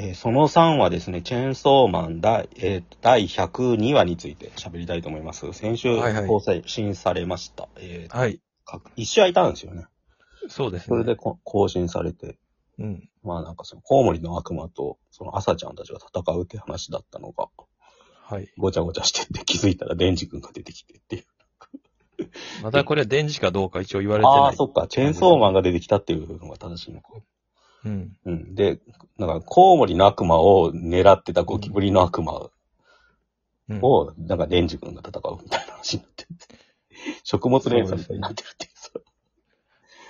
えーその3はですね、チェーンソーマン第,、えー第102話について喋りたいと思います。先週はいはい更新されました。えーはい。か一試合いたんですよね。そうですね。それでこ更新されて、うん。まあなんかそのコウモリの悪魔とその朝ちゃんたちが戦うって話だったのが、はい。ごちゃごちゃしてって気づいたらデンジ君が出てきてっていう。またこれは電磁かどうか一応言われてない。ああー、そっか、チェーンソーマンが出てきたっていうのが正しいのか。うん。うん。で、なんかコウモリの悪魔を狙ってたゴキブリの悪魔うん、を、なんかデンジ君が戦うみたいな話になってる。食物連鎖みたいになってるっていうさ。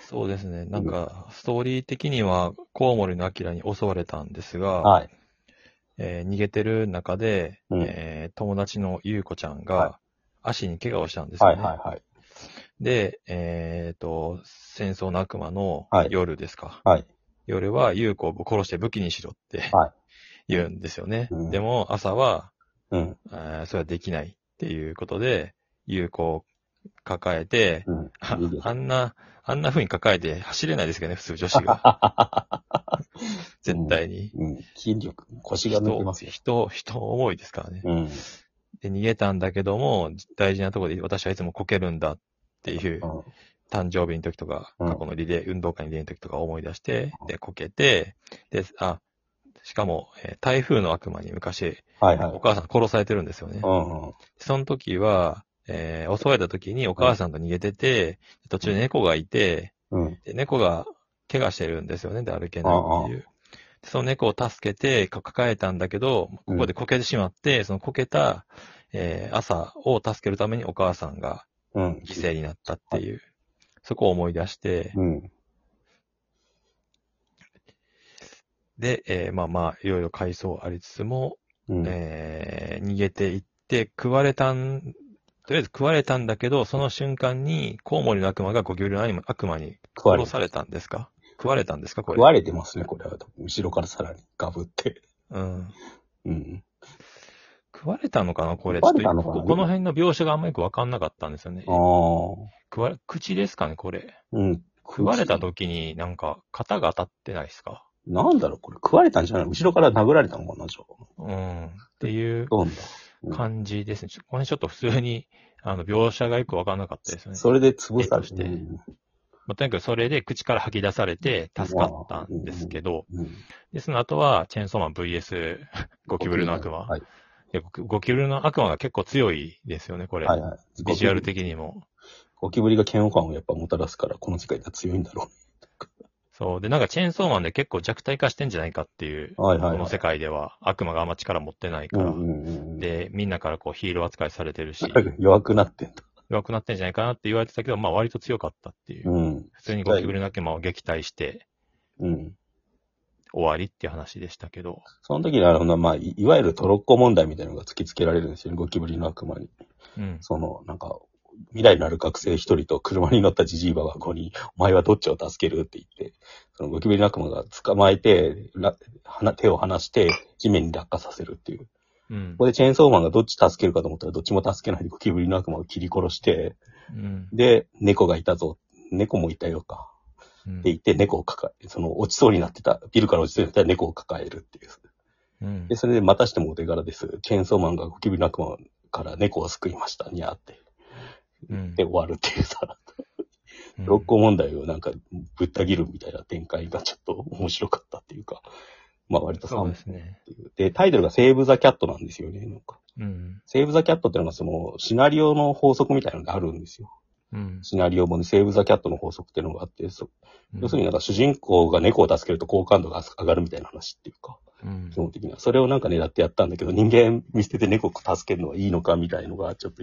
そうですね。なんか、ストーリー的には、コウモリのアキラに襲われたんですが、はい。えー逃げてる中で、うんえー友達のゆうこちゃんはいが、足に怪我をしたんですよはね。いはいはい。で、えっ、と、戦争の悪魔のはい夜ですか。はい。夜は優子を殺して武器にしろって、はい 言うんですよね。うんでも朝は、うん。えーそれはできないっていうことで、優子を抱えて、うん。あいいですあんな、あんな風に抱えて走れないですけどね、普通女子が。絶対に。うん。筋力、腰が抜けますよ。人、人、人重いですからね。うん。で、逃げたんだけども、大事なところで私はいつもこけるんだっていう、うん誕生日の時とか、うん過去のリレー、運動会に出る時とか思い出して、で、こけて、で、あ、しかも、えー台風の悪魔に昔、はいはいお。母さん殺されてるんですよね。うんうん。その時は、えー襲われた時にお母さんと逃げてて、途中で猫がいて、うん。で猫が怪我してるんですよね、で歩けないっていう。でその猫を助けてか抱えたんだけど、ここでこけてしまって、そのこけた、えー朝を助けるためにお母さんがうん。犠牲になったっていう、そこを思い出して、うん。で、えーまあまあ、いろいろ回想ありつつも、うん。えー逃げていって、食われたん、とりあえず食われたんだけど、その瞬間に、コウモリの悪魔がゴキブリの悪魔に食われ殺されたんですか？食われたんですか？これ。食われてますね、これは。後ろからさらにガブって。うん。うん。食われたのかなこれ。食われたのかな？ちょっとここの辺の描写があんまりよくわかんなかったんですよね。ああ。食われ、口ですかねこれ。うん。食われた時になんか、型が当たってないですか？なんだろう、これ食われたんじゃない？後ろから殴られたのかな、じゃあ。うん。っていう。感じですね。これちょっと普通に、あの、描写がよくわかんなかったですよね。それで潰されてうんまあ、とにかくそれで口から吐き出されて助かったんですけど、うん。で、その後は、チェーンソーマン VS ゴキブリの悪魔。はい。いやゴキブリの悪魔が結構強いですよね、これ。はいはい。ビジュアル的にも。ゴキブリが嫌悪感をやっぱもたらすから、この世界では強いんだろそう。で、なんかチェーンソーマンで結構弱体化してんじゃないかっていう、う。はいはい、はい。この世界では悪魔があんま力持ってないから。うんうんうん。で、みんなからこうヒーロー扱いされてるし、弱くなってんだ。弱くなってんじゃないかなって言われてたけど、まあ割と強かったっていう。うん。普通にゴキブリの悪魔を撃退してうん。終わりって話でしたけど。その時にあの、まあ、いいわゆるトロッコ問題みたいなのが突きつけられるんですよね、ゴキブリの悪魔に。うん。その、なんか、未来のある学生一人と車に乗ったジジイババコに、お前はどっちを助けるって言って、そのゴキブリの悪魔が捕まえて、らはな手を離して、地面に落下させるっていう。うんこ。こでチェーンソーマンがどっち助けるかと思ったら、どっちも助けないでゴキブリの悪魔を切り殺して、うん。で、猫がいたぞ。猫もいたよか。うんって言って、猫を抱え、その落ちそうになってた、ビルから落ちそうになった猫を抱えるっていう。うんで、それでまたしてもお手柄です。チェーンソーマンがゴキブリの悪魔から猫を救いました、にゃーって。うんで、終わるっていうさ、うん六甲問題をなんかぶった切るみたいな展開がちょっと面白かったっていうか、まあ割とそう3ですね。で、タイトルがセーブ・ザ・キャットなんですよね。なんかうん。セーブ・ザ・キャットっていうのがそのシナリオの法則みたいなのがあるんですよ。うん。シナリオ本にセーブ・ザ・キャットの法則っていうのがあって、そ要するになんか主人公が猫を助けると好感度が上がるみたいな話っていうか、うん基本的には。それをなんか狙ってやったんだけど、人間見捨てて猫を助けるのはいいのかみたいのが、ちょっと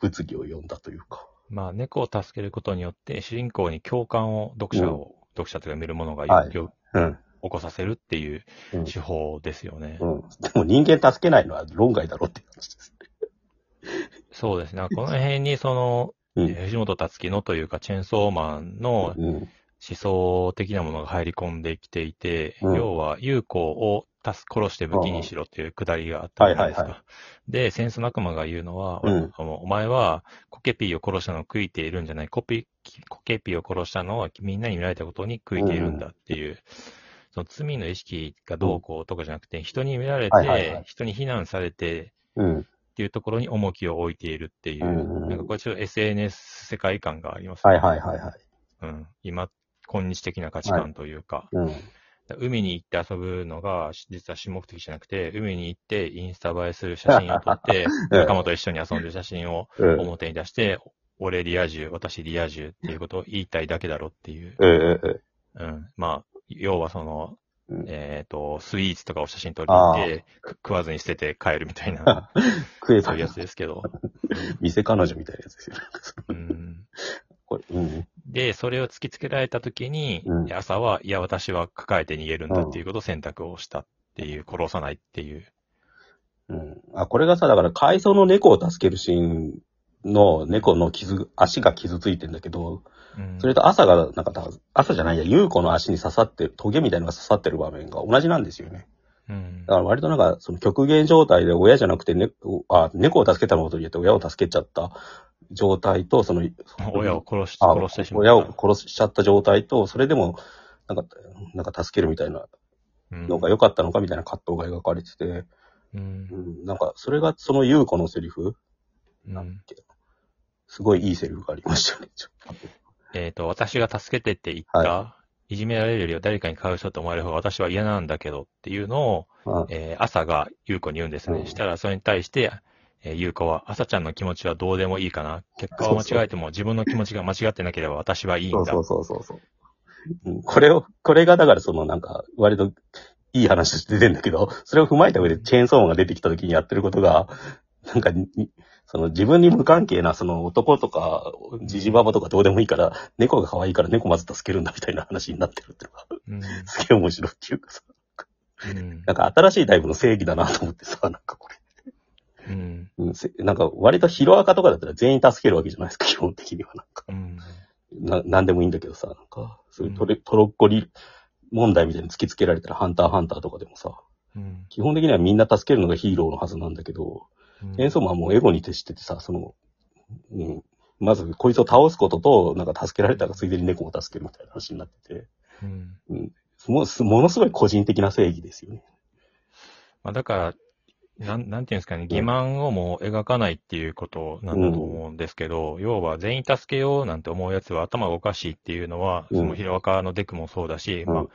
物議を読んだというか。まあ、猫を助けることによって、主人公に共感を読者を、読者というか見る者がはいようん。起こさせるっていううん手法ですよね。うん。でも人間助けないのは論外だろうって話です。そうですね。この辺にその、うん。えー藤本タツキのというか、チェンソーマンのうん。思想的なものが入り込んできていて、うん要は、優子を助殺して武器にしろっていうくだりがあったじゃないですか。はいはいで、戦争の悪魔が言うのは、うんおお前はコケピーを殺したのを悔いているんじゃないコピコケピーを殺したのはみんなに見られたことに悔いているんだっていうその罪の意識がどうこうとかじゃなくて、人に見られはいはいはいて、人に非難されてうん。っていうところに重きを置いているっていう、うんうんうんなんかこれちょっと SNS 世界観がありますね。はいはいはいはい。うん。今、今日的な価値観というか、うん。海に行って遊ぶのが、実は主目的じゃなくて、海に行ってインスタ映えする写真を撮って、うん 仲間と一緒に遊んでる写真をうん。表に出して、俺リア充、私リア充っていうことを言いたいだけだろっていう。うん。まあ、要はその、うんえっ、と、スイーツとかを写真撮りに行って、く食わずに捨てて帰るみたいな、食えたそういうやつですけど。店彼女みたいなやつですよ。うん。これ、うん。で、それを突きつけられたときに、うん朝は、いや、私は抱えて逃げるんだっていうことを選択をしたっていう、殺さないっていう。うん。あ、これがさ、だから、海藻の猫を助けるシーンの猫の傷、足が傷ついてんだけど、うん、それと朝が、なんかた、朝じゃないや、優子の足に刺さってる、トゲみたいなのが刺さってる場面が同じなんですよね。うんだから割となんか、その極限状態で親じゃなくて、ね、あ、猫を助けたのことによって親を助けちゃった状態と、その、親を殺し、あ殺してしまった。親を殺しちゃった状態と、それでも、なんか、なんか助けるみたいなうんのが良かったのかみたいな葛藤が描かれてて、う。うんん、なんか、それがその優子のセリフうん。なんだっけ？すごいいいセリフがありましたね。ちょっとえっ、と、私が助けてって言った、い、じめられるよりは誰かに買う人と思われる方が私は嫌なんだけどっていうのを、あえー朝が優子に言うんですね。うんしたらそれに対して、えー、優子は、朝ちゃんの気持ちはどうでもいいかな。結果を間違えても自分の気持ちが間違ってなければ私はいいんだ。そうそうそうそうそう。うんこれを、これがだからそのなんか、割といい話として出てんだけど、それを踏まえた上でチェーンソーマンが出てきた時にやってることが、なんかに、その自分に無関係なその男とか、ジジババとかどうでもいいから、猫が可愛いから猫まず助けるんだみたいな話になってるっていうのが、うん。すげえ面白いっていうかさ、うん。なんか新しいタイプの正義だなと思ってさ、なんかこれ。うん。なんか割とヒロアカとかだったら全員助けるわけじゃないですか、基本的にはなんか。うん。な、なんでもいいんだけどさ、なんか、そういうトレ、トロッコリ問題みたいに突きつけられたら、ハンターハンターとかでもさ、うん。基本的にはみんな助けるのがヒーローのはずなんだけど、うん。エンソーマンはもうエゴに徹しててさ、その、うん、まずこいつを倒すことと、なんか助けられたらついでに猫も助けるみたいな話になってて、うん。もうすものすごい個人的な正義ですよね。まあだから、なん、なんていうんですかね、欺瞞をもう描かないっていうことなんだと思うんですけど、要は全員助けようなんて思うやつは頭がおかしいっていうのは、うん。そのヒロアカのデクもそうだし、うん。まあ、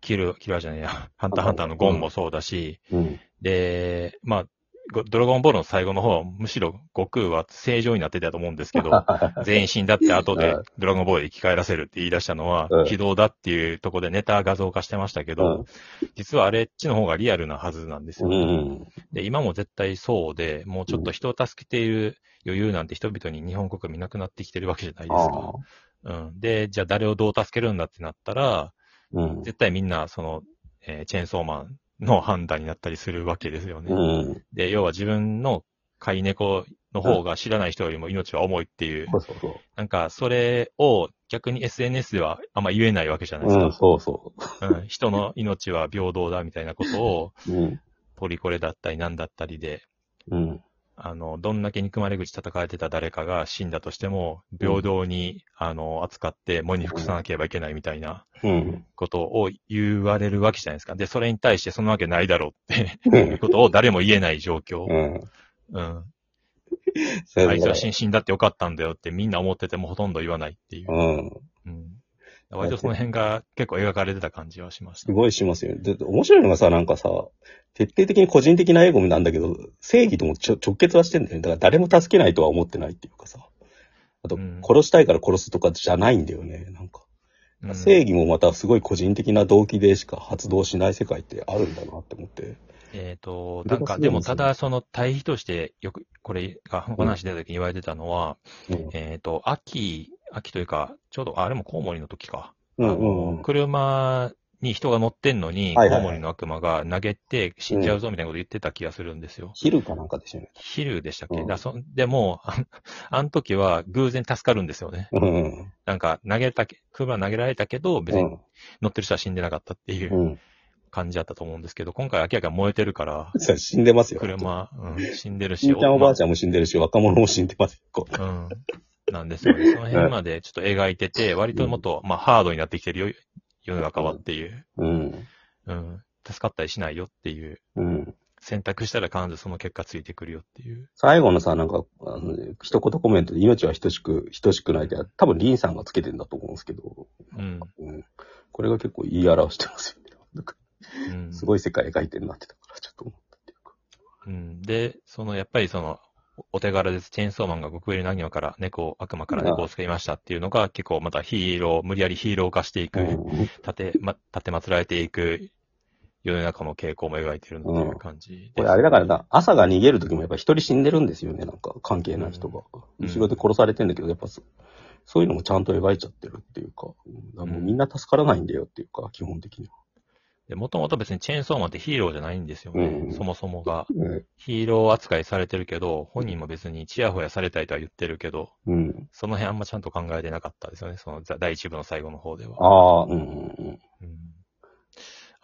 キル、キルアじゃねえや、ハンターハンターのゴンもそうだし、うん。で、まあ、ゴドラゴンボールの最後の方、むしろ悟空は正常になってたと思うんですけど、全員死んだって後でうんドラゴンボールで生き返らせるって言い出したのはうん、非道だっていうところでネタ画像化してましたけうどん、実はあれっちの方がリアルなはずなんですうよね。ん。で、今も絶対そうで、もうちょっと人を助けている余裕なんて人々に日本国民なくなってきてるわけじゃないですか。うん。で、じゃあ誰をどう助けるんだってなったら、うん。絶対みんなその、えーチェーンソーマンの判断になったりするわけですよね。うん。で、要は自分の飼い猫の方が知らない人よりも命は重いっていう、そうそうそう。なんかそれを逆に SNS ではあんま言えないわけじゃないですうん、か。そうそうん人の命は平等だみたいなことを、う。うん。ポリコレだったりなんだったりで、うん。あの、どんだけ憎まれ口叩かれてた誰かが死んだとしても、平等に、あの、扱って、喪に服さなければいけないみたいなうん。ことを言われるわけじゃないですか。で、それに対してそんなわけないだろうってういうことを誰も言えない状況。ん。うん。あいつは死ん死んだってよかったんだよってみんな思っててもほとんど言わないっていう。うん。うん。割とその辺が結構描かれてた感じはしました。すごいしますよね。で、面白いのがさ、なんかさ、徹底的に個人的なエゴなんだけど、正義ともちょ直結はしてんだよね。だから誰も助けないとは思ってないっていうかさ。あと、うん殺したいから殺すとかじゃないんだよね。なんか、うん正義もまたすごい個人的な動機でしか発動しない世界ってあるんだなって思って。えっ、と、なんか、でもただその対比としてよく、これが話出た時に言われてたのは、うん。えっ、と、秋、秋というか、ちょうど、あれもコウモリの時か。うんあうんの車に人が乗ってんのに、はいはいはいコウモリの悪魔が投げて死んじゃうぞみたいなこと言ってた気がするんですよ。昼かなんかですよね。昼でしたっけ、うんだそでも、あ あの時は偶然助かるんですよね。うん。なんか投げたけ、車投げられたけど、別にうん。乗ってる人は死んでなかったっていううん感じだったと思うんですけど、今回明らかに燃えてるから、それ死んでますよ。車、うん、死んでるし、しんちゃんおばあゃちゃんも死んでるし、若者も死んでますよ。こううん。なんですよね。その辺までちょっと描いてて、割ともっと、まあ、ハードになってきてるよ世の中はっていう。うん。うん、助かったりしないよっていう、うん。選択したら必ずその結果ついてくるよっていう。最後のさ、なんか、あの、一言コメントで命は等しく、等しくないって、多分リンさんがつけてんだと思うんですけど、うん。うん。これが結構言い表してますよね。なんかうん、すごい世界描いてるなってたから、ちょっと思ったっていうか。うん。で、その、やっぱりその、お手柄です。チェーンソーマンが極上何話から猫を、悪魔から猫を救いましたっていうのが結構またヒーロー、無理やりヒーロー化していく、うん立て、ま、立てまつられていく世の中の傾向も描いてるっていう感じです。これあれだからな、朝が逃げる時もやっぱ一人死んでるんですよね、なんか関係ない人が。うん後ろで殺されてんだけど、やっぱそそういうのもちゃんと描いちゃってるっていうか、からもうみんな助からないんだよっていうか、基本的には。で、もともと別にチェーンソーマンってヒーローじゃないんですよね。うんそもそもが。ねヒーロー扱いされてるけど、本人も別にチヤホヤされたいとは言ってるけど、うん。その辺あんまちゃんと考えてなかったですよね。そのざ第一部の最後の方では。ああ、うんうんうん。うん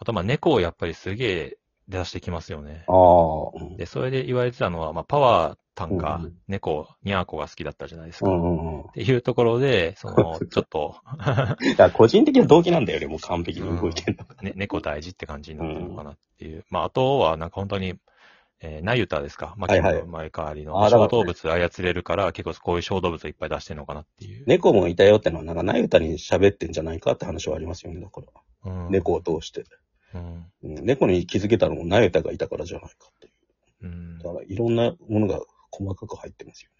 あと、まあ、猫をやっぱりすげえ出してきますよね。ああ、うんで、それで言われてたのは、まあ、パワータンがうん猫、ニャーコが好きだったじゃないですか。っうんうんうん。ていうところで、その、ちょっと、個人的な動機なんだよね、もう完璧に動いてるのが。ね、猫大事って感じになってるのかなっていう。まあ、あとは、なんか本当に、えー、ナユタですか？まあ、はいはいの前代わりの。あーだから小動物操れるから、結構こういう小動物をいっぱい出してるのかなっていう。猫もいたよってのは、なんか、ナユタに喋ってんじゃないかって話はありますよね、だから。うん、猫を通して。うん。うん猫に気づけたのもナユタがいたからじゃないかっていう。うん。だから、いろんなものが細かく入ってますよ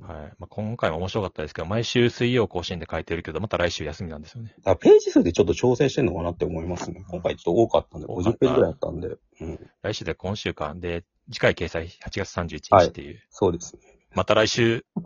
はい。まあ、今回も面白かったですけど、毎週水曜更新で書いてるけど、また来週休みなんですよね。だからページ数でちょっと調整してんのかなって思いますね。今回ちょっと多かったんで、50ページぐらいあったんで。うん。来週で今週間で、次回掲載8月31日っていう。そうですね。また来週。